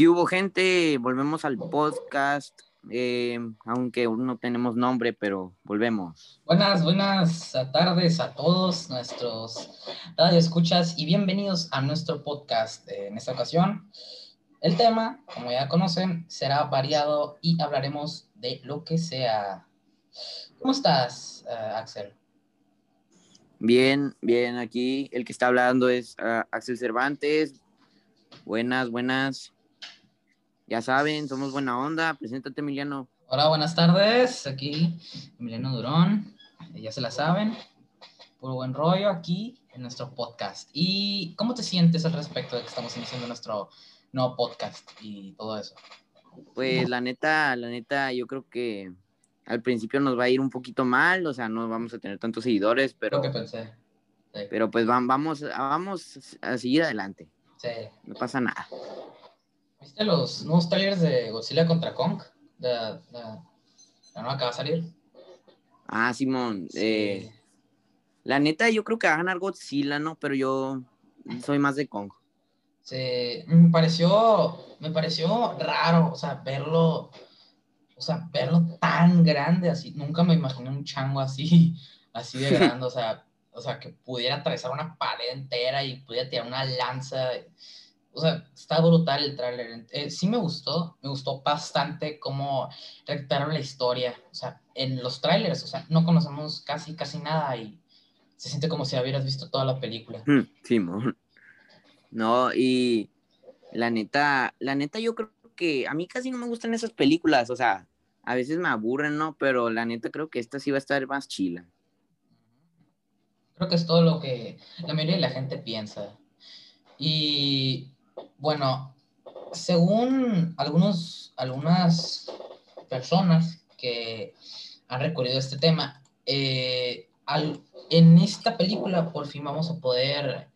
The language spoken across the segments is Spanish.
¿Qué hubo, gente? Volvemos al podcast, eh, aunque aún no tenemos nombre, pero volvemos. Buenas, buenas tardes a todos nuestros escuchas y bienvenidos a nuestro podcast. En esta ocasión, el tema, como ya conocen, será variado y hablaremos de lo que sea. ¿Cómo estás, eh, Axel? Bien, bien, aquí el que está hablando es ah, Axel Cervantes. Buenas, buenas. Ya saben, somos buena onda. Preséntate, Emiliano. Hola, buenas tardes. Aquí Emiliano Durón. Ya se la saben. Puro buen rollo aquí en nuestro podcast. ¿Y cómo te sientes al respecto de que estamos iniciando nuestro nuevo podcast y todo eso? Pues la neta, la neta, yo creo que al principio nos va a ir un poquito mal, o sea, no vamos a tener tantos seguidores, pero... Lo que pensé. Pero pues vamos, vamos a seguir adelante. Sí. No pasa nada. ¿Viste los nuevos trailers de Godzilla contra Kong? La, nueva que va a salir. Ah, Simón. Eh, la neta, yo creo que va a ganar Godzilla, ¿no? Pero yo soy más de Kong. Sí, me pareció, me pareció raro, o sea, verlo, o sea, verlo tan grande así. Nunca me imaginé un chango así, así de grande, o sea, o sea, que pudiera atravesar una pared entera y pudiera tirar una lanza o sea, está brutal el tráiler. Eh, sí me gustó, me gustó bastante cómo recuperaron la historia. O sea, en los trailers, o sea, no conocemos casi, casi nada y se siente como si hubieras visto toda la película. Hmm, sí, no, y la neta, la neta yo creo que a mí casi no me gustan esas películas, o sea, a veces me aburren, ¿no? Pero la neta creo que esta sí va a estar más chila. Creo que es todo lo que la mayoría de la gente piensa. Y bueno, según algunos, algunas personas que han recurrido a este tema, eh, en esta película por fin vamos a poder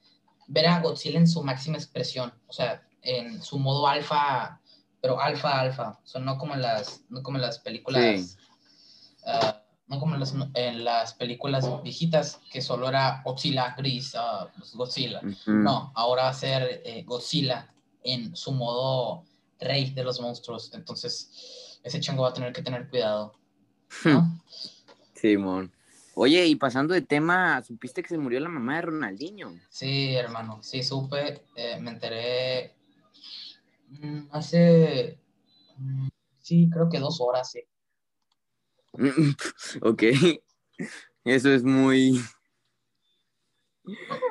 ver a Godzilla en su máxima expresión, o sea, en su modo alfa, pero alfa, alfa, o sea, no como en las, no como las películas, ah, no como en las, películas viejitas que solo era Godzilla gris, uh, Godzilla, no, ahora va a ser eh, Godzilla en su modo rey de los monstruos. Entonces, ese chango va a tener que tener cuidado. ¿no? Simón. Oye, y pasando de tema, ¿supiste que se murió la mamá de Ronaldinho? Sí, hermano, sí, supe, eh, me enteré mm, hace, mm, sí, creo que dos horas, sí. ok, eso es muy,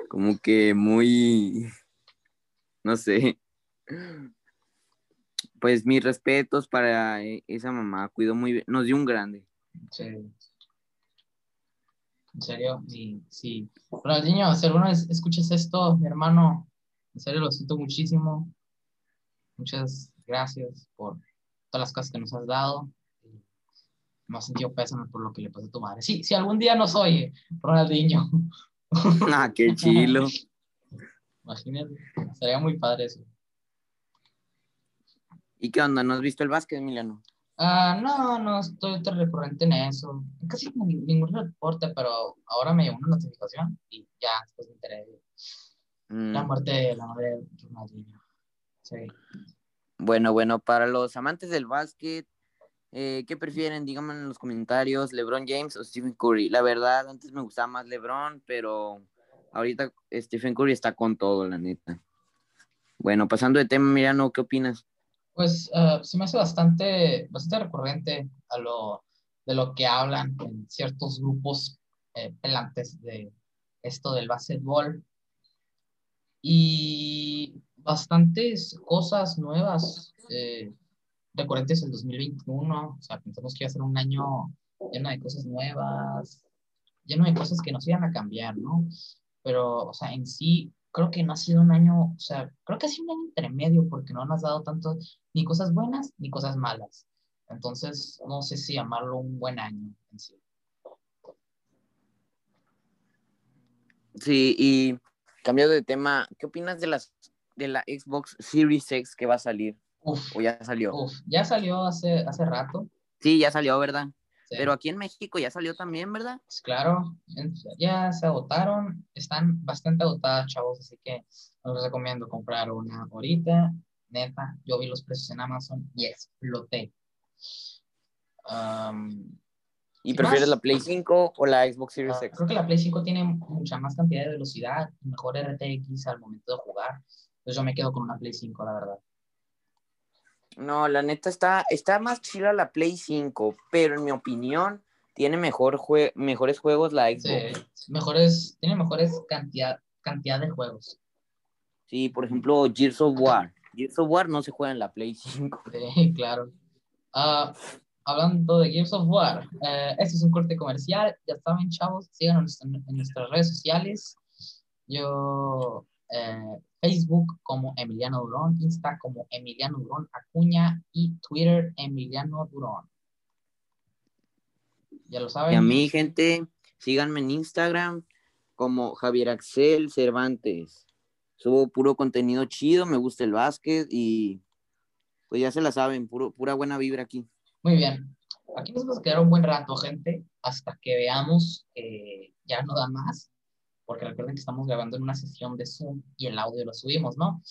como que muy, no sé, pues mis respetos para e, esa mamá, cuidó muy bien, nos dio un grande. Sí. En serio, sí, sí. niño, si alguna vez escuchas esto, mi hermano, en serio lo siento muchísimo. Muchas gracias por todas las cosas que nos has dado. Me has sentido pésame por lo que le pasó a tu madre. Sí, si algún día nos oye, Ronaldinho. ah, qué chilo. Imagínate, sería muy padre eso. ¿Y qué onda? ¿No has visto el básquet, Emiliano? Ah, no, no estoy tan recurrente en eso. Casi ningún reporte, pero ahora me llegó una notificación y ya después me enteré la mm. muerte de la madre de Ronaldinho. Sí. Bueno, bueno, para los amantes del básquet, eh, ¿qué prefieren? Díganme en los comentarios, LeBron James o Stephen Curry. La verdad, antes me gustaba más LeBron, pero ahorita Stephen Curry está con todo, la neta. Bueno, pasando de tema, Mirano, ¿qué opinas? Pues uh, se me hace bastante, bastante recurrente a lo, de lo que hablan en ciertos grupos eh, pelantes de esto del básquetbol. Y bastantes cosas nuevas eh, recurrentes el 2021. O sea, pensamos que iba a ser un año lleno de cosas nuevas, lleno de cosas que nos iban a cambiar, ¿no? Pero, o sea, en sí, creo que no ha sido un año, o sea, creo que ha sido un año intermedio porque no nos ha dado tanto, ni cosas buenas ni cosas malas. Entonces, no sé si llamarlo un buen año en sí. Sí, y cambiando de tema, ¿qué opinas de las de la Xbox Series X que va a salir? Uf, ¿O ya salió? Uf, ya salió hace, hace rato. Sí, ya salió, ¿verdad? Pero aquí en México ya salió también, ¿verdad? Pues claro, ya se agotaron, están bastante agotadas, chavos, así que les recomiendo comprar una ahorita. neta, yo vi los precios en Amazon y exploté. ¿Y prefieres la Play 5 o la Xbox Series ah, X? Creo que la Play 5 tiene mucha más cantidad de velocidad y mejor RTX al momento de jugar. Entonces yo me quedo con una Play 5, la verdad. No, la neta está, está más chila la Play 5, pero en mi opinión tiene mejor mejores juegos la Xbox. Sí, mejores, tiene mejores cantidad, cantidad de juegos. Sí, por ejemplo, Gears of War. Gears of War no se juega en la Play 5. Sí, claro. Ah, hablando de Gears of War, eh, este es un corte comercial. Ya saben, chavos, síganos en, nuestras redes sociales. Yo, eh, Facebook como Emiliano Durón, Insta como Emiliano Durón Acuña y Twitter Emiliano Durón. Ya lo saben. Y a mí, gente, síganme en Instagram como Javier Axel Cervantes. Subo puro contenido chido, me gusta el básquet y pues ya se la saben, puro, pura buena vibra aquí. Muy bien. Aquí nos vamos a quedar un buen rato, gente, hasta que veamos que ya no da más, porque recuerden que estamos grabando en una sesión de Zoom y el audio lo subimos, ¿no?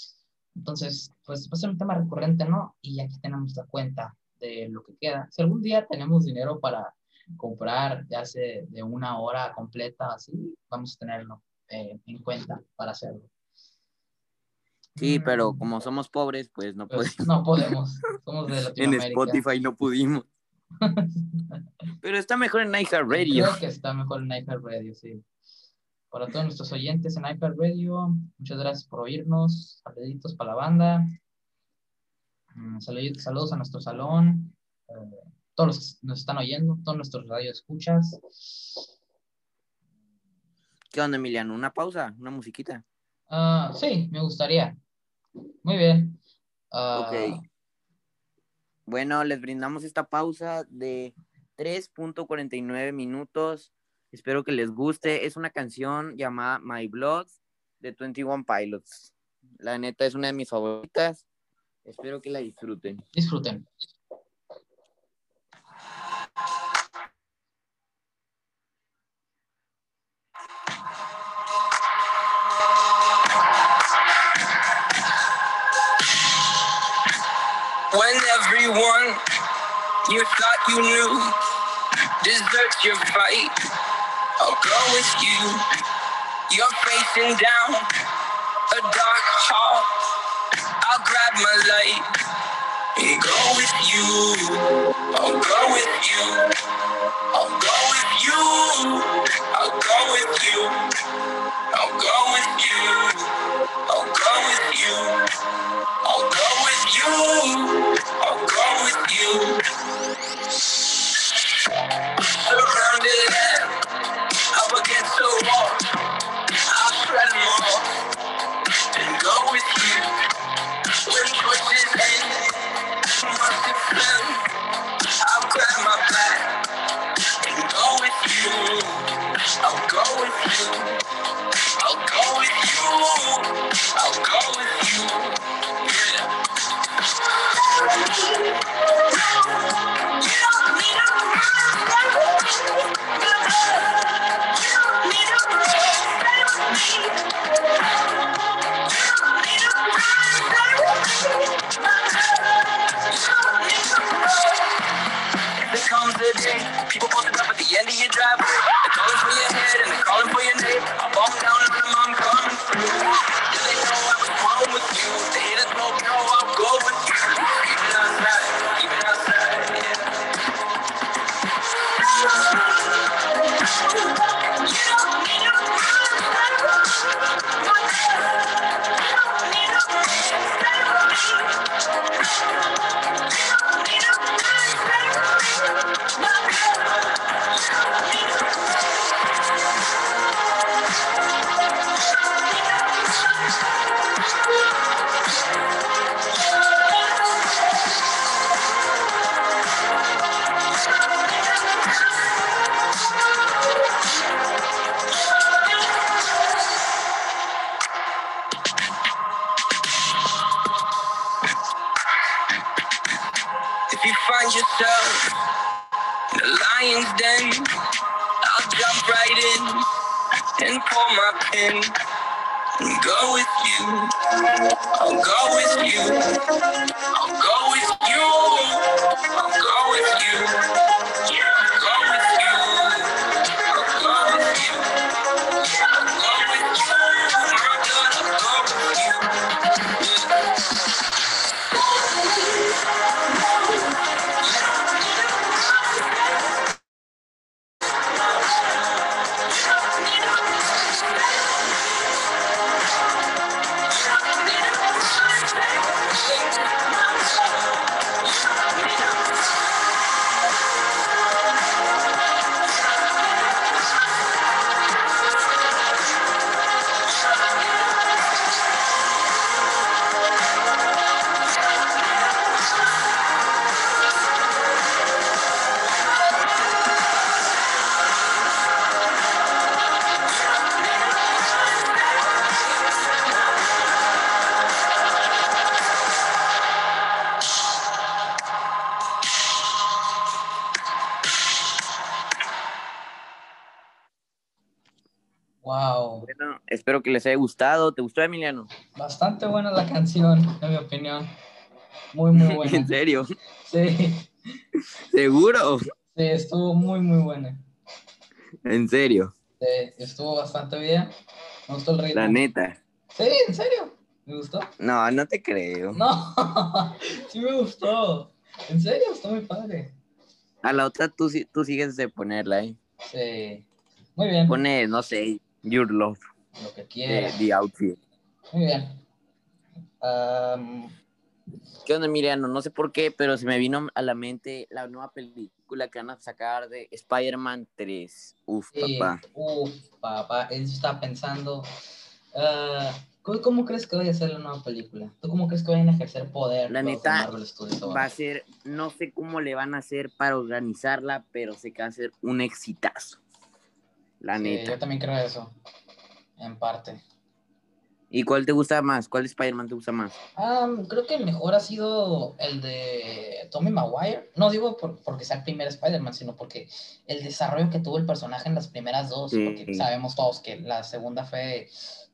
Entonces, pues va a ser un tema recurrente, ¿no? Y aquí tenemos la cuenta de lo que queda. Si algún día tenemos dinero para comprar, ya sea de una hora completa, así, vamos a tenerlo eh, en cuenta para hacerlo. Sí, pero como somos pobres, pues no pues, podemos. No podemos. Somos de Latinoamérica. en Spotify no pudimos. pero está mejor en iHeartRadio. Creo que está mejor en iHeartRadio, sí. Para todos nuestros oyentes en iHeartRadio, muchas gracias por oírnos. Saluditos para la banda. Mm, saludos, a nuestro salón. Eh, todos los que nos están oyendo, todos nuestros radios escuchas. ¿Qué onda, Emiliano? ¿Una pausa? ¿Una musiquita? Ah, sí, me gustaría. Muy bien. Uh, ok. Bueno, les brindamos esta pausa de 3.49 minutos. Espero que les guste. Es una canción llamada My Blood de 21 Pilots. La neta es una de mis favoritas. Espero que la disfruten. Disfruten. When everyone you thought you knew deserts your fight, I'll go with you. You're facing down a dark hall. I'll grab my light and go with you. Espero que les haya gustado. ¿Te gustó, Emiliano? Bastante buena la canción, en mi opinión. Muy, muy buena. ¿En serio? Sí, ¿Seguro? sí, estuvo muy, muy buena. ¿En serio? Sí, estuvo bastante bien. Me gustó el ritmo. La neta. Sí, en serio. ¿Me gustó? No, no te creo. No, sí me gustó. En serio, está muy padre. A la otra tú, tú sigues de ponerla, ¿eh? Sí. Muy bien. Pone, no sé, Your Love, Lo que de quieras. The Outfit. Muy bien. ¿Qué onda, Emiliano? No sé por qué, pero se me vino a la mente la nueva película que van a sacar de Spider-Man 3. Uf, sí, papá. Uf, papá. Eso estaba pensando. Ah, ¿cómo, cómo crees que vaya a ser la nueva película? ¿Tú cómo crees que vayan a ejercer poder? La neta? Va a ser, no sé cómo le van a hacer para organizarla, pero sé que va a ser un exitazo. La Sí, neta. yo también creo eso. En parte. ¿Y cuál te gusta más? ¿Cuál Spider-Man te gusta más? Am, creo que el mejor ha sido el de Tommy Maguire. No digo por- porque sea el primer Spider-Man, sino porque el desarrollo que tuvo el personaje en las primeras dos, Sí. porque sabemos todos que la segunda fue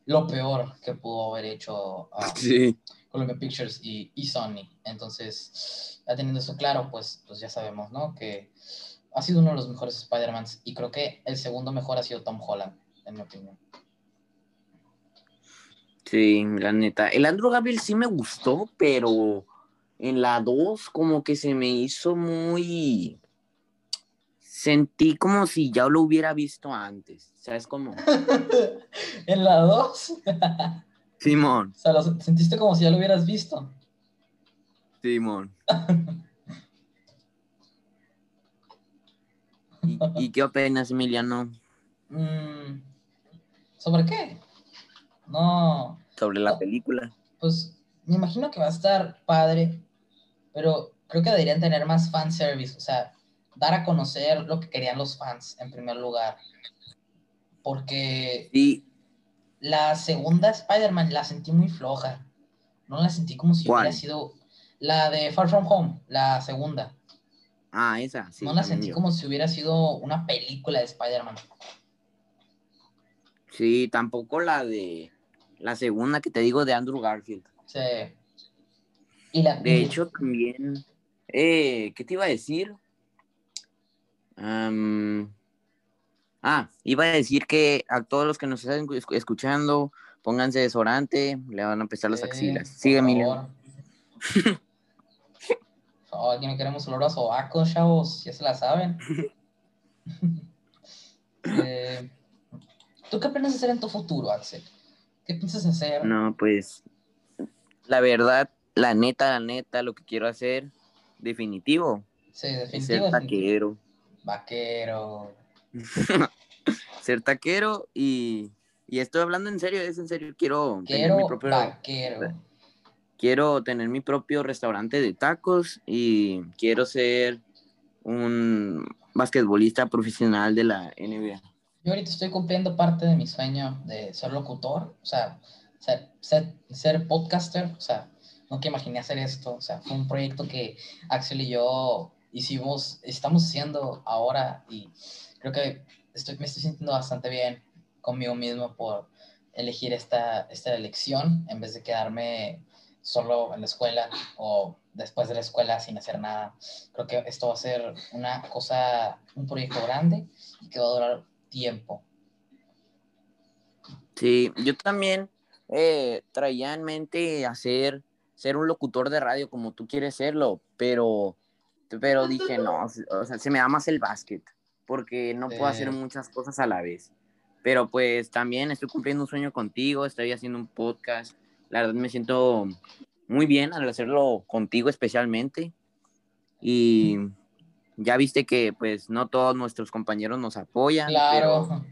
lo peor que pudo haber hecho ah, Sí. Columbia Pictures y, y Sony. Entonces, ya teniendo eso claro, pues, pues ya sabemos, ¿no? Que ha sido uno de los mejores Spider-Mans y creo que el segundo mejor ha sido Tom Holland, en mi opinión. Sí, la neta. El Andrew Gabriel sí me gustó, pero en la 2 como que se me hizo muy... Sentí como si ya lo hubiera visto antes. ¿Sabes cómo? en la 2, Simón, o sea, lo sentiste como si ya lo hubieras visto. Simón. ¿Y, y qué opinas, Emiliano, Mm, ¿Sobre qué? No, sobre la película? pues me imagino que va a estar padre, pero creo que deberían tener más fanservice, o sea, dar a conocer lo que querían los fans en primer lugar. Porque Sí, la segunda Spider-Man la sentí muy floja. No la sentí como si ¿Cuál? hubiera sido la de Far From Home, la segunda. ah, esa, sí. no la sentí yo. como si hubiera sido una película de Spider-Man. Sí, tampoco la de... La segunda que te digo de Andrew Garfield. Sí. Y la, De hecho, también. Eh, ¿Qué te iba a decir? Ah, iba a decir que a todos los que nos están escu- escuchando, pónganse desodorante, le van a empezar las Sí, axilas. por Sigue, Emilio. favor, aquí no queremos olor a sobaco, chavos, ya se la saben. Eh, ¿Tú qué piensas hacer en tu futuro, Axel? ¿Qué piensas hacer? No, pues. La verdad, la neta, la neta, lo que quiero hacer, definitivo, Sí, es definitivo. ser definitivo. taquero. Vaquero. ser taquero y. Y estoy hablando en serio, es en serio. Quiero tener mi Quiero propio. vaquero. quiero tener mi propio restaurante de tacos y quiero ser un basquetbolista profesional de la NBA. Yo ahorita estoy cumpliendo parte de mi sueño de ser locutor, o sea, ser, ser, ser podcaster, o sea, nunca imaginé hacer esto, o sea, fue un proyecto que Axel y yo hicimos, estamos haciendo ahora y creo que estoy, me estoy sintiendo bastante bien conmigo mismo por elegir esta, esta elección en vez de quedarme solo en la escuela o después de la escuela sin hacer nada. Creo que esto va a ser una cosa, un proyecto grande y que va a durar tiempo. Sí, yo también eh, traía en mente hacer, ser un locutor de radio como tú quieres serlo, pero, pero dije, no, o sea, se me da más el básquet, porque no puedo hacer muchas cosas a la vez. Pero pues también estoy cumpliendo un sueño contigo, estoy haciendo un podcast. La verdad me siento muy bien al hacerlo contigo especialmente. Y ya viste que pues no todos nuestros compañeros nos apoyan. Claro.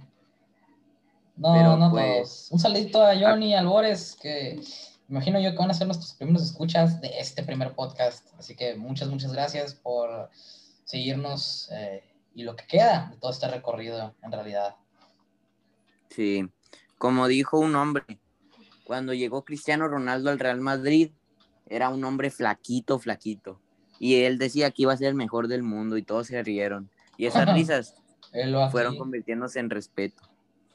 no, no pues, todos. Un saludito a Johnny Albores, que imagino yo que van a ser nuestros primeros escuchas de este primer podcast. Así que muchas, muchas gracias por seguirnos eh, y lo que queda de todo este recorrido en realidad. Sí, como dijo un hombre, cuando llegó Cristiano Ronaldo al Real Madrid, era un hombre flaquito, flaquito. Y él decía que iba a ser el mejor del mundo y todos se rieron. Y esas risas fueron convirtiéndose en respeto.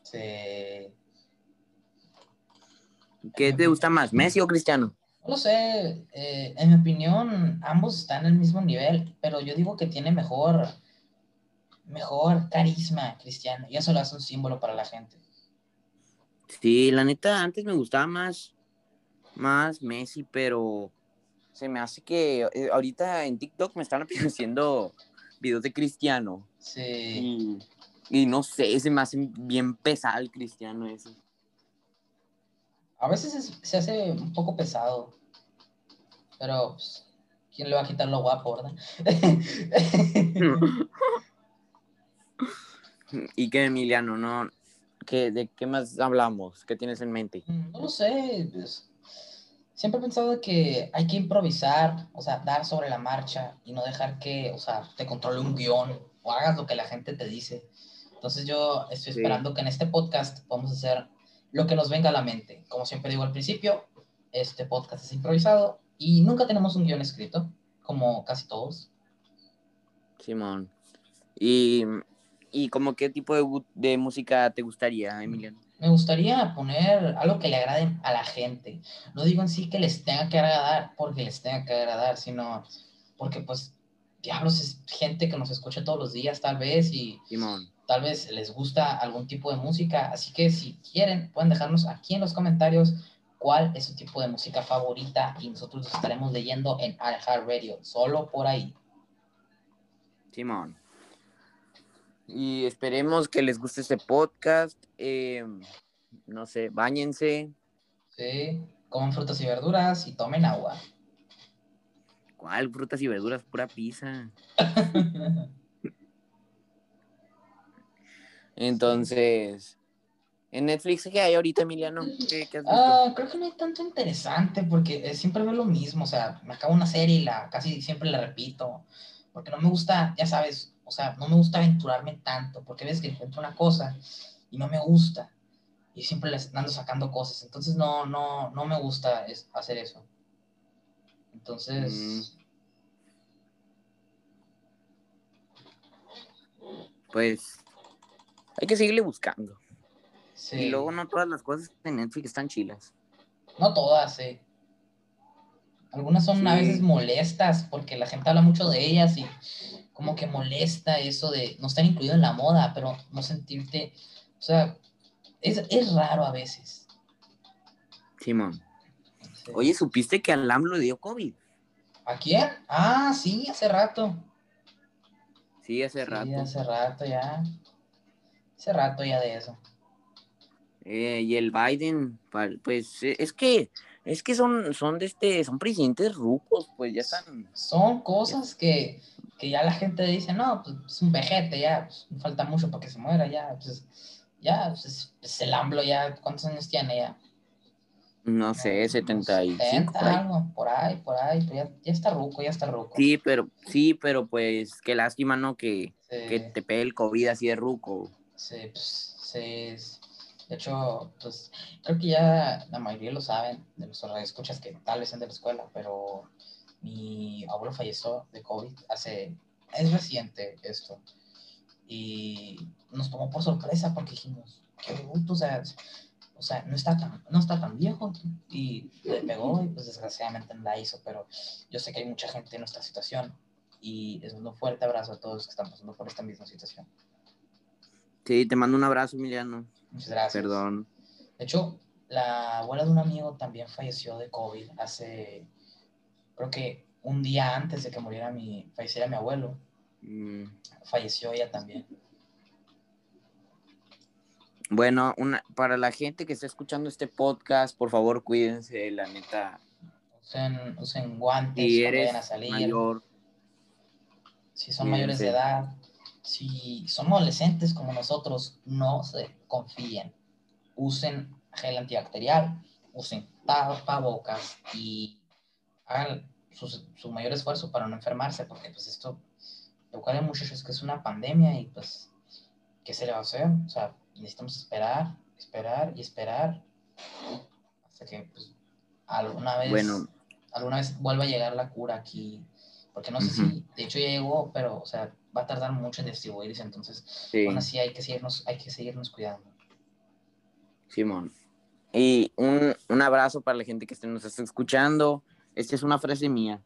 Sí. ¿Qué te gusta más, Messi o Cristiano? No lo sé, eh, en mi opinión, ambos están en el mismo nivel, pero yo digo que tiene mejor, mejor carisma Cristiano, y eso lo hace un símbolo para la gente. Sí, la neta, antes me gustaba más, más Messi, pero se me hace que eh, ahorita en TikTok me están apareciendo videos de Cristiano. Sí. Y, no sé, se me hace bien pesado el Cristiano ese. A veces se hace un poco pesado, pero pues, ¿quién le va a quitar lo guapo, verdad? y que Emiliano, no, ¿De qué más hablamos? ¿Qué tienes en mente? Mm, no lo sé. Pues, siempre he pensado que hay que improvisar, o sea, dar sobre la marcha y no dejar que, o sea, te controle un guion o hagas lo que la gente te dice. Entonces yo estoy esperando que en este podcast podamos hacer lo que nos venga a la mente. Como siempre digo al principio, este podcast es improvisado y nunca tenemos un guion escrito, como casi todos. Simón. Y ¿Y como qué tipo de, de, música te gustaría, Emiliano? Me gustaría poner algo que le agrade a la gente. No digo en sí que les tenga que agradar porque les tenga que agradar, sino porque pues diablos es gente que nos escucha todos los días tal vez y tal vez les gusta algún tipo de música. Así que si quieren pueden dejarnos aquí en los comentarios cuál es su tipo de música favorita y nosotros estaremos leyendo en Radio, solo por ahí. Simón y esperemos que les guste este podcast. Eh, no sé, bañense. Sí, coman frutas y verduras y tomen agua. ¿Cuál frutas y verduras? Pura pizza. Entonces, en Netflix, ¿qué hay ahorita, Emiliano? ¿Qué, has visto? Ah, creo que no hay tanto interesante porque eh, siempre veo lo mismo. O sea, me acabo una serie y la casi siempre la repito. Porque no me gusta, ya sabes, o sea, no me gusta aventurarme tanto, porque ves que encuentro una cosa y no me gusta. Y siempre les ando sacando cosas. Entonces no, no, no me gusta hacer eso. Entonces. Mm. Pues hay que seguirle buscando. Sí. Y luego no todas las cosas en Netflix están chilas. No todas, sí. Algunas son a veces molestas porque la gente habla mucho de ellas y como que molesta eso de no estar incluido en la moda, pero no sentirte, o sea, es, raro a veces. Simón. Oye, ¿supiste que al AMLO le dio COVID? ¿A quién? Ah, sí, hace rato. Sí, hace rato. Sí, hace rato ya. Hace rato ya de eso. Eh, y el Biden, pues es que es que son, son de este, son presidentes rucos, pues ya están. Son cosas que que ya la gente dice, no, pues es un vejete, ya, pues, falta mucho para que se muera, ya, pues ya, pues, es, el AMLO ya, ¿cuántos años tiene ya? No sé, 75. 70, por ahí. algo, por ahí, por ahí, ya, ya, está ruco, ya está ruco. Sí, pero, sí, pero pues, qué lástima, ¿no? Que, que te pegue el COVID así de ruco. Sí, pues, sí, de hecho, pues, creo que ya la mayoría lo saben, de los escuchas que tal vez sean de la escuela, pero mi abuelo falleció de COVID hace, es reciente esto. Y nos tomó por sorpresa porque dijimos, qué bruto, o sea, o sea, no está tan, no está tan viejo y le pegó y pues desgraciadamente no la hizo, pero yo sé que hay mucha gente en nuestra situación y es un fuerte abrazo a todos que están pasando por esta misma situación. Sí, te mando un abrazo, Emiliano. Muchas gracias. Perdón. De hecho, la abuela de un amigo también falleció de COVID hace, creo que un día antes de que muriera mi, falleciera mi abuelo. Mm, Falleció ella también. Bueno, una, para la gente que está escuchando este podcast, por favor, cuídense, la neta. Usen, usen guantes Si eres vayan a salir. mayor, Si son mayores de edad, si son adolescentes como nosotros, no se confíen. Usen gel antibacterial, usen tapabocas y hagan su, su mayor esfuerzo para no enfermarse, porque pues esto, lo cual muchachos que es una pandemia y pues, ¿qué se le va a hacer? O sea, necesitamos esperar, esperar y esperar hasta que pues, alguna vez bueno, alguna vez vuelva a llegar la cura aquí. Porque no sé Ujú. si, de hecho ya llegó, pero, o sea, va a tardar mucho en distribuirse, entonces, sí, aún así hay que seguirnos, hay que seguirnos cuidando. Simón. Y un, un abrazo para la gente que nos está escuchando. Esta es una frase mía.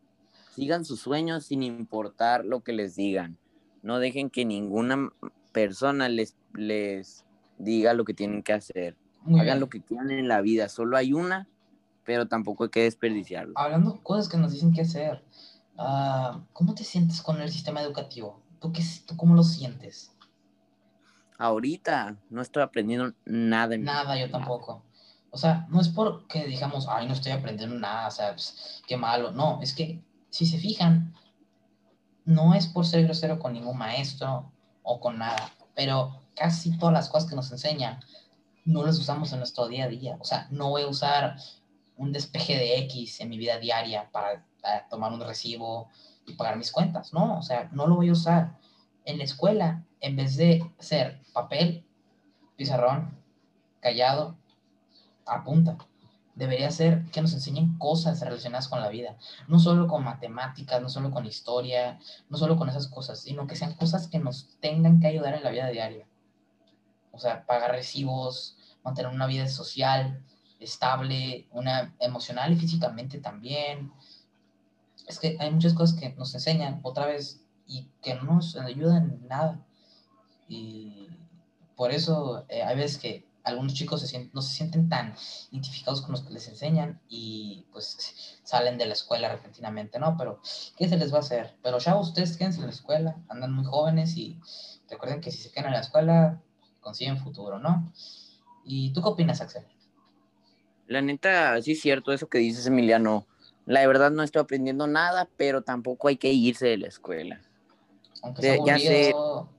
Sigan sus sueños sin importar lo que les digan. No dejen que ninguna persona les, les diga lo que tienen que hacer. Muy Hagan bien. lo que quieran en la vida. Solo hay una, pero tampoco hay que desperdiciarlo. Hablando de cosas que nos dicen que hacer, ah, ¿cómo te sientes con el sistema educativo? ¿Tú, qué, ¿Tú cómo lo sientes? Ahorita no estoy aprendiendo nada. Nada, yo tampoco. O sea, no es porque digamos, ay, no estoy aprendiendo nada, o sea, pues, qué malo. No, es que si se fijan, no es por ser grosero con ningún maestro o con nada, pero casi todas las cosas que nos enseñan no las usamos en nuestro día a día. O sea, no voy a usar un despeje de X en mi vida diaria para eh, tomar un recibo y pagar mis cuentas. No, o sea, no lo voy a usar. En la escuela, en vez de ser papel, pizarrón, callado, apunta. Debería ser que nos enseñen cosas relacionadas con la vida, no solo con matemáticas, no solo con historia, no solo con esas cosas, sino que sean cosas que nos tengan que ayudar en la vida diaria. O sea, pagar recibos, mantener una vida social, estable, una emocional y físicamente también. Es que hay muchas cosas que nos enseñan otra vez y que no nos ayudan en nada. Y por eso eh, hay veces que algunos chicos se sienten- no se sienten tan identificados con los que les enseñan y pues salen de la escuela repentinamente, ¿no? Pero, ¿qué se les va a hacer? Pero ya ustedes quédense en la escuela, andan muy jóvenes y recuerden que si se quedan en la escuela, consiguen futuro, ¿no? ¿Y tú qué opinas, Axel? La neta, sí es cierto eso que dices, Emiliano. La verdad no estoy aprendiendo nada, pero tampoco hay que irse de la escuela. Aunque sea ya sé,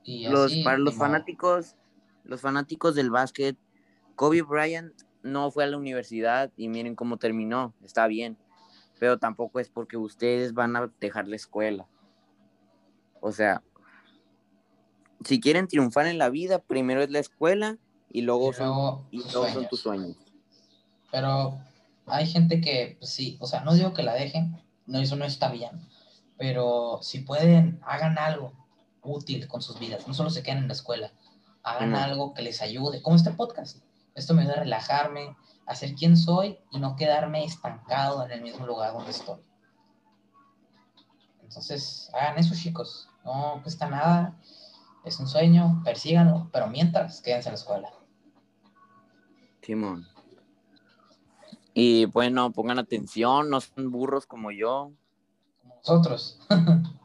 y Los, así, para los fanáticos, los fanáticos del básquet, Kobe Bryant no fue a la universidad y miren cómo terminó, está bien, pero tampoco es porque ustedes van a dejar la escuela. O sea, si quieren triunfar en la vida, primero es la escuela y luego, Y son, luego y tus luego son tus sueños. Pero hay gente que, pues, sí, o sea, no digo que la dejen, no, eso no está bien, pero si pueden, hagan algo útil con sus vidas, no solo se queden en la escuela, hagan algo que les ayude, como este podcast. Esto me ayuda a relajarme, a ser quien soy y no quedarme estancado en el mismo lugar donde estoy. Entonces, hagan eso, chicos. No cuesta nada, es un sueño, persíganlo, pero mientras, quédense en la escuela. Simón. Y bueno, pongan atención, no son burros como yo. Como nosotros.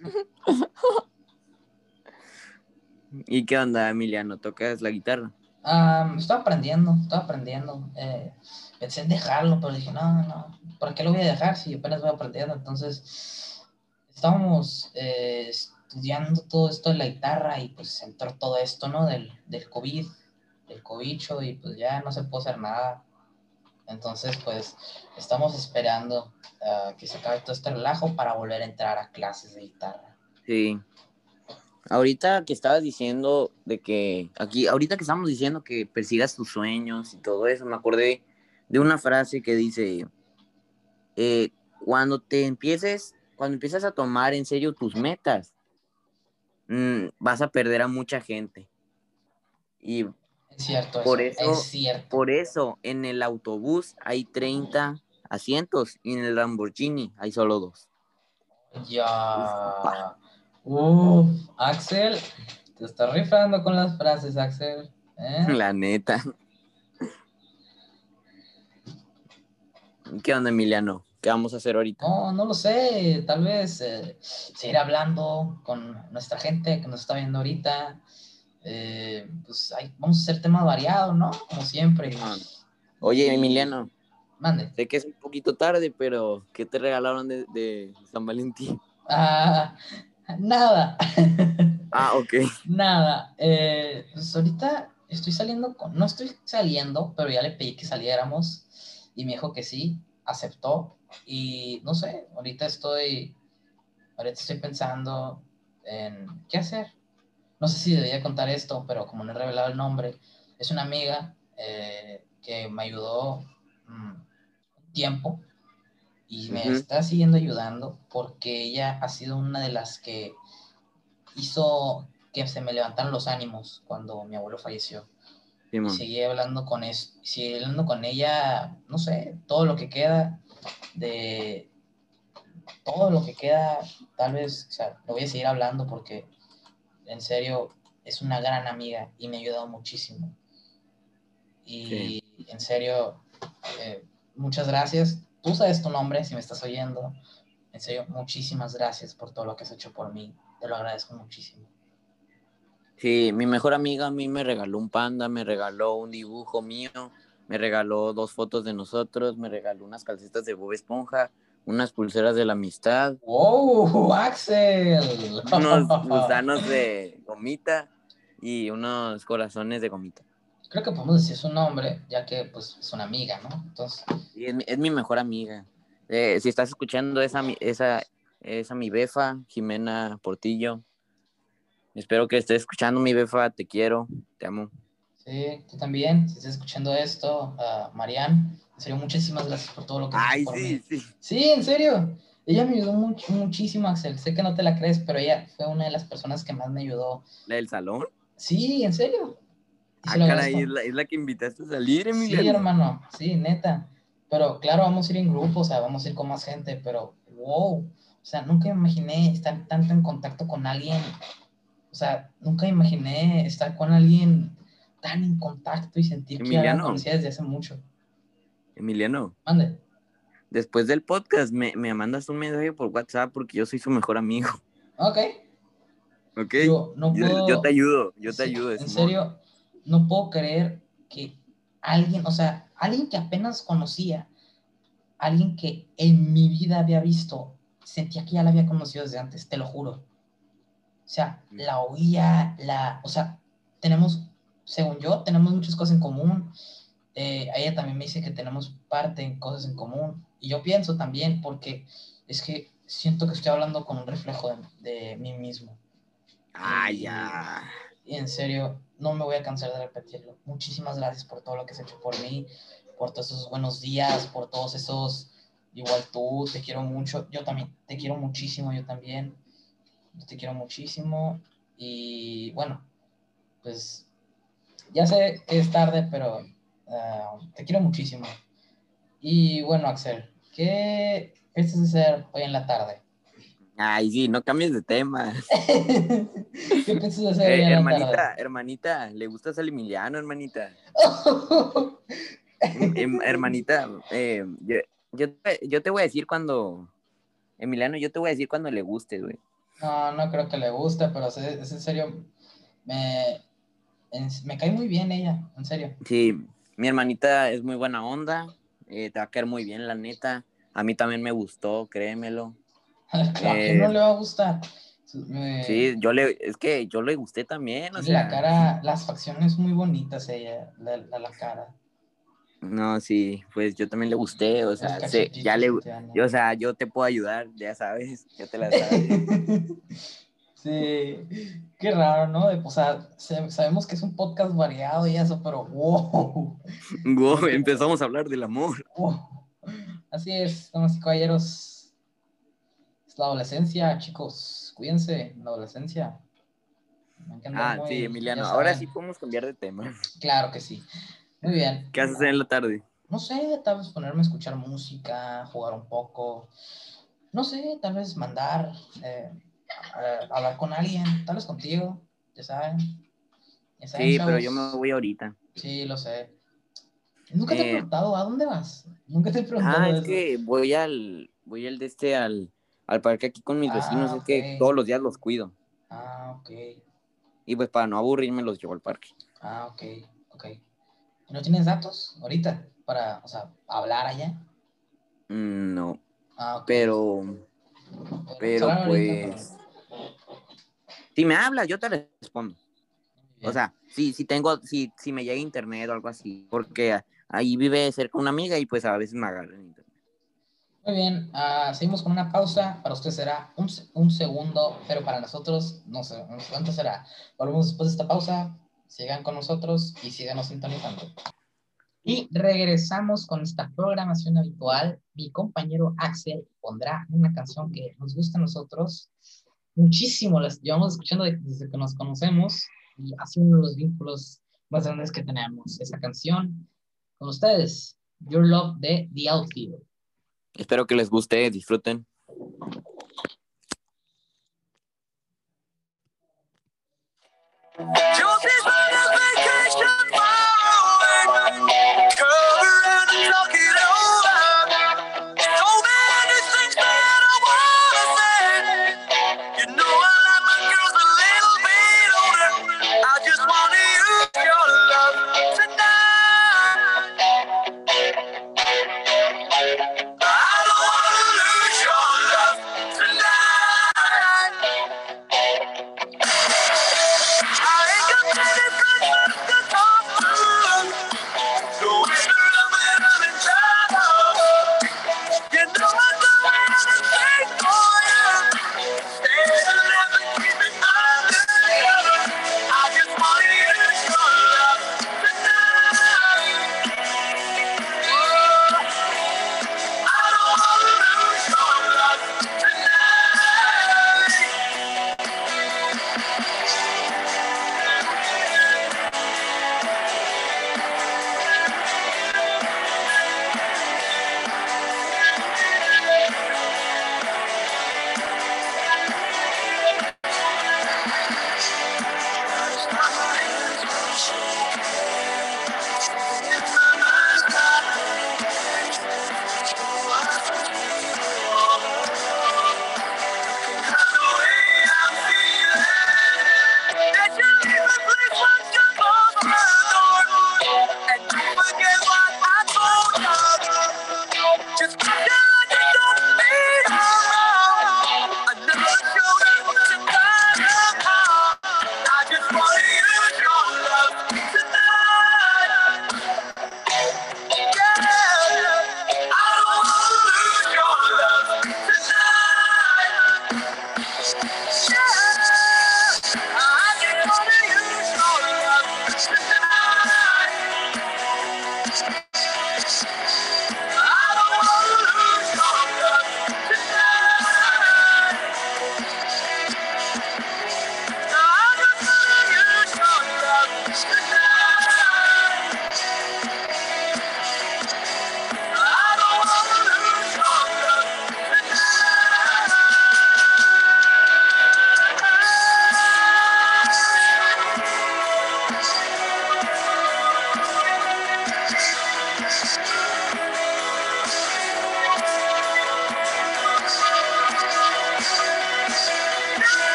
¿Y qué onda, Emiliano? ¿Tocas la guitarra? Ah, estaba aprendiendo, estaba aprendiendo. Eh, pensé en dejarlo, pero dije, no, no, ¿para qué lo voy a dejar si apenas voy aprendiendo? Entonces, estábamos eh, estudiando todo esto de la guitarra y pues entró todo esto, ¿no? Del, del COVID, del cobicho y pues ya no se puede hacer nada. Entonces, pues estamos esperando ah, que se acabe todo este relajo para volver a entrar a clases de guitarra. Sí. Ahorita que estabas diciendo de que aquí, ahorita que estamos diciendo que persigas tus sueños y todo eso, me acordé de una frase que dice, eh, cuando te empieces, cuando empiezas a tomar en serio tus metas, mm, vas a perder a mucha gente. Y Es cierto, Por eso, eso- es cierto. Por eso, en el autobús hay 30 asientos y en el Lamborghini hay solo dos. Ya. Uf, Axel, te estás rifando con las frases, Axel. ¿eh? La neta. ¿Qué onda, Emiliano? ¿Qué vamos a hacer ahorita? No, no lo sé. Tal vez eh, seguir hablando con nuestra gente que nos está viendo ahorita. Eh, pues hay- vamos a hacer temas variados, ¿no? Como siempre. Oye, Emiliano, Mande. sé que es un poquito tarde, pero ¿qué te regalaron de, de San Valentín? Ah, nada. Ah, ok. Nada, eh, pues ahorita estoy saliendo con, no estoy saliendo, pero ya le pedí que saliéramos y me dijo que sí, aceptó y no sé, ahorita estoy, ahorita estoy pensando en qué hacer. No sé si debía contar esto, pero como no he revelado el nombre, es una amiga eh, que me ayudó mm, un tiempo y me está siguiendo ayudando porque ella ha sido una de las que hizo que se me levantaran los ánimos cuando mi abuelo falleció. Y seguí hablando con es, seguí hablando con ella, no sé, todo lo que queda de todo lo que queda, tal vez, o sea, lo voy a seguir hablando porque en serio es una gran amiga y me ha ayudado muchísimo. Y Sí. en serio, eh, muchas gracias. Tú sabes tu nombre si me estás oyendo. En serio, muchísimas gracias por todo lo que has hecho por mí. Te lo agradezco muchísimo. Sí, mi mejor amiga a mí me regaló un panda, me regaló un dibujo mío, me regaló dos fotos de nosotros, me regaló unas calcetas de Bob Esponja, unas pulseras de la amistad, ¡Wow, Axel! unos gusanos de gomita y unos corazones de gomita. Creo que podemos decir su nombre, ya que pues es una amiga, ¿no? Entonces, Y es, mi, es mi mejor amiga. Eh, si estás escuchando esa, esa, esa mi befa, Jimena Portillo. Espero que estés escuchando mi befa, te quiero, te amo. Sí, tú también, si estás escuchando esto, a Marian, en serio, muchísimas gracias por todo lo que Ay, por sí, mí. sí. Sí, en serio. Ella me ayudó mucho, muchísimo, Axel. Sé que no te la crees, pero ella fue una de las personas que más me ayudó. La del salón. Sí, en serio. Y Ah, caray, es la, es la que invitaste a salir, Sí, Emiliano. hermano, sí, neta. Pero claro, vamos a ir en grupo, o sea, vamos a ir con más gente, pero wow, o sea, nunca imaginé estar tanto en contacto con alguien, o sea, nunca imaginé estar con alguien tan en contacto y sentir que ya la Emiliano. conocía desde hace mucho. Emiliano, Mande. después del podcast me, me mandas un mensaje por WhatsApp porque yo soy su mejor amigo. Ok. ¿Ok? Yo no Yo, puedo. yo te ayudo, yo te ayudo. En serio, no puedo creer que alguien, o sea, alguien que apenas conocía, alguien que en mi vida había visto, sentía que ya la había conocido desde antes, te lo juro. O sea, la oía, la, o sea, tenemos, según yo, tenemos muchas cosas en común. Eh, ella también me dice que tenemos parte en cosas en común. Y yo pienso también, porque es que siento que estoy hablando con un reflejo de, de mí mismo. Ah, ya. Y en serio, no me voy a cansar de repetirlo. Muchísimas gracias por todo lo que has hecho por mí, por todos esos buenos días, por todos esos, igual tú, te quiero mucho. Yo también, te quiero muchísimo, yo también. Yo te quiero muchísimo. Y bueno, pues ya sé que es tarde, pero ah, te quiero muchísimo. Y bueno, Axel, ¿qué piensas hacer hoy en la tarde? Ay, sí, no cambies de tema. ¿Qué piensas hacer hoy Eh, en la hermanita, tarde? hermanita, ¿le gustas al Emiliano, hermanita? Em, hermanita, eh, yo, yo, te- yo te voy a decir cuando, Emiliano, yo te voy a decir cuando le guste, güey. No, no creo que le guste, pero es, en serio, me, en- me cae muy bien ella, en serio. Sí, mi hermanita es muy buena onda, eh, te va a caer muy bien, la neta. A mí también me gustó, créemelo. Claro, ¿A quién Eh, no le va a gustar? Me- Sí, yo le, es que yo le gusté también, o sea. la cara, las facciones muy bonitas ella, la, la, la cara. No, sí, pues yo también le gusté, o sea, ya le, yo, o sea, yo te puedo ayudar, ya sabes, ya te la sabes. sí, qué raro, ¿no? O sea, se- sabemos que es un podcast variado y eso, pero wow. Wow, empezamos a hablar del amor. wow. Así es, damas y caballeros. Es la adolescencia, chicos. Cuídense, la adolescencia. Ah, muy- sí, Emiliano. Ahora sí podemos cambiar de tema. Claro que sí. Muy bien. ¿Qué haces en la tarde? No sé, tal vez ponerme a escuchar música, jugar un poco. No sé, tal vez mandar, eh, a hablar con alguien, tal vez contigo, ya saben. Ya saben, Sí, pero yo me voy ahorita. Sí, lo sé. Nunca te he Eh, preguntado, ¿a dónde vas? Nunca te he preguntado Ah, es eso. que voy al, voy al de este, al, al parque aquí con mis Ah, vecinos, es que todos los días los cuido. Ah, ok. Y pues para no aburrirme los llevo al parque. Ah, ok, ok. ¿Y ¿No tienes datos ahorita para, o sea, hablar allá? Mm, No, Ah, ok. pero, pero ahorita, pues, si me hablas, yo te respondo. O sea, si, si tengo, si, si me llega internet o algo así, porque ahí vive cerca una amiga y pues a veces me agarra en internet. Muy bien, ah, seguimos con una pausa. Para usted será un, un segundo, pero para nosotros no sé no sé cuánto será. Volvemos después de esta pausa. Sigan con nosotros y síganos sintonizando. Y regresamos con esta programación habitual. Mi compañero Axel pondrá una canción que nos gusta a nosotros muchísimo. Las llevamos escuchando de- desde que nos conocemos y ha sido uno de los vínculos más grandes que tenemos. Esa canción con ustedes, Your Love de The Outfield. Espero que les guste, disfruten.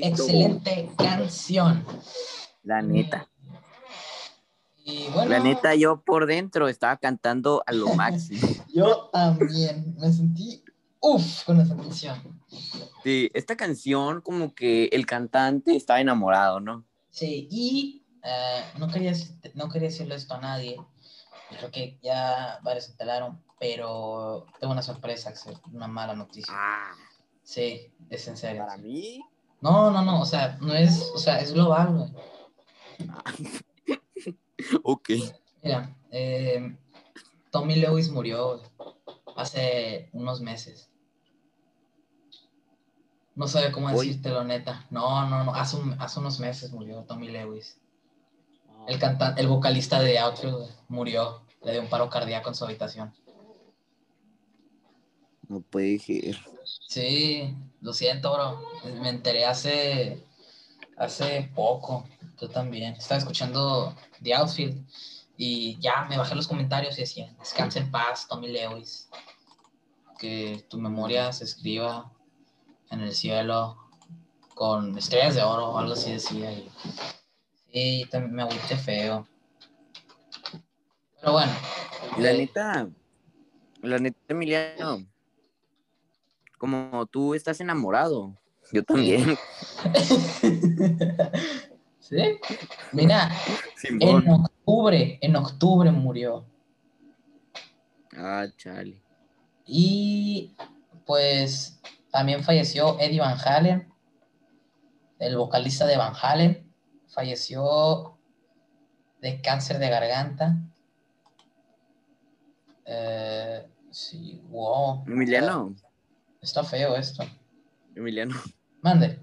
Cristo. excelente canción. La neta. Y bueno, La neta, yo por dentro estaba cantando a lo máximo. yo también me sentí uff con esa canción. Sí, esta canción como que el cantante estaba enamorado, ¿no? Sí, y eh, no, quería, no quería decirle esto a nadie. Creo que ya varios se enteraron, pero tengo una sorpresa, Axel, una mala noticia. Ah, Sí, es en serio. para mí. No, no, no, o sea, no es, o sea, es global, güey. Ok. Mira, eh, Tommy Lewis murió hace unos meses. No sabía cómo decírtelo, neta. No, no, no, hace, un- hace unos meses murió Tommy Lewis. El cantante, el vocalista de Outfield murió. Le dio un paro cardíaco en su habitación. No puede ser. Sí, lo siento, bro. Me enteré hace, hace poco. Yo también. Estaba escuchando The Outfield y ya me bajé los comentarios y decían, descansa en paz, Tommy Lewis. Que tu memoria se escriba en el cielo con estrellas de oro o algo así decía. Y, sí, también me agüité feo. Pero bueno. La eh, neta, la neta, Emiliano, como tú estás enamorado, yo también. ¿Sí? Mira, en octubre, en octubre murió. Ah, chale. Y pues también falleció Eddie Van Halen, el vocalista de Van Halen, falleció de cáncer de garganta. Eh, sí, wow. Emiliano, Está feo esto. Emiliano, Mande.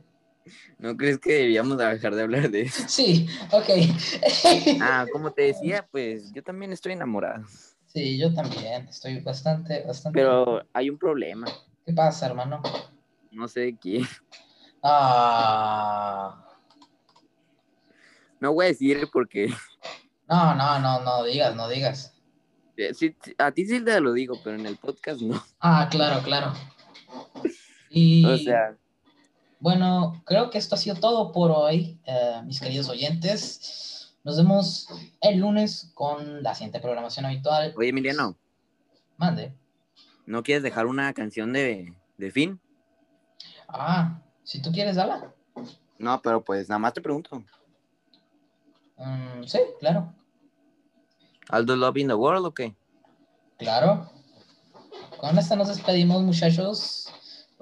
¿no crees que deberíamos dejar de hablar de eso? Sí, ok. Ah, como te decía, pues yo también estoy enamorado. Sí, yo también. Estoy bastante, bastante. Pero hay un problema, ¿Qué pasa, hermano? no sé de quién. Ah. No voy a decir porque No, no, no, no digas, no digas. eh, sí, a ti sí te lo digo, pero en el podcast no. Ah, claro, claro. Y O sea, bueno, creo que esto ha sido todo por hoy, eh, mis queridos oyentes. Nos vemos el lunes con la siguiente programación habitual. oye Emiliano, Mande. ¿no quieres dejar una canción de, de fin? Ah, si tú quieres, dala. No, pero pues nada más te pregunto. Mm, sí, claro, ¿All the Love in the World o qué? claro. Con esta nos despedimos, muchachos.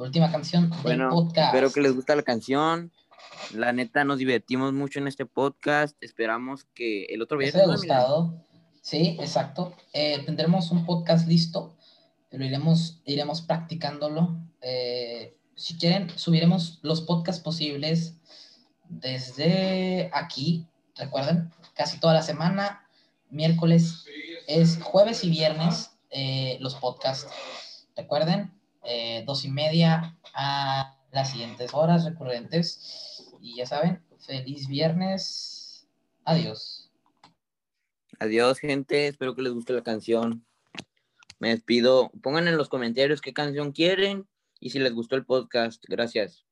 Última canción del Bueno, podcast. espero que les guste la canción. La neta, nos divertimos mucho en este podcast. Esperamos que el otro Les viernes... haya gustado. Sí, exacto. Eh, tendremos un podcast listo. Lo iremos, iremos practicándolo. Eh, si quieren, subiremos los podcasts posibles desde aquí. Recuerden, casi toda la semana. Miércoles es jueves y viernes eh, los podcasts. Recuerden, eh, dos y media a las siguientes horas recurrentes. Y ya saben, feliz viernes. Adiós. Adiós, gente. Espero que les guste la canción. Me despido. Pongan en los comentarios qué canción quieren y si les gustó el podcast. Gracias.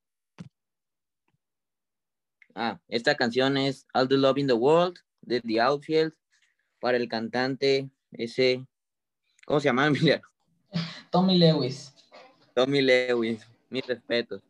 Ah, esta canción es All the Love in the World de The Outfield para el cantante ese. ¿Cómo se llama, Emiliano? Tommy Lewis. Tommy Lewis. Mis respetos.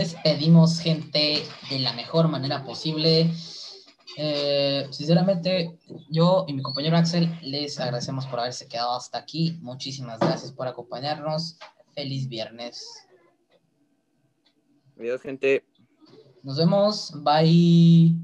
Esto nos despedimos, gente, de la mejor manera posible. Eh, sinceramente, yo y mi compañero Axel les agradecemos por haberse quedado hasta aquí. Muchísimas gracias por acompañarnos. Feliz viernes. Adiós, gente. Nos vemos. Bye.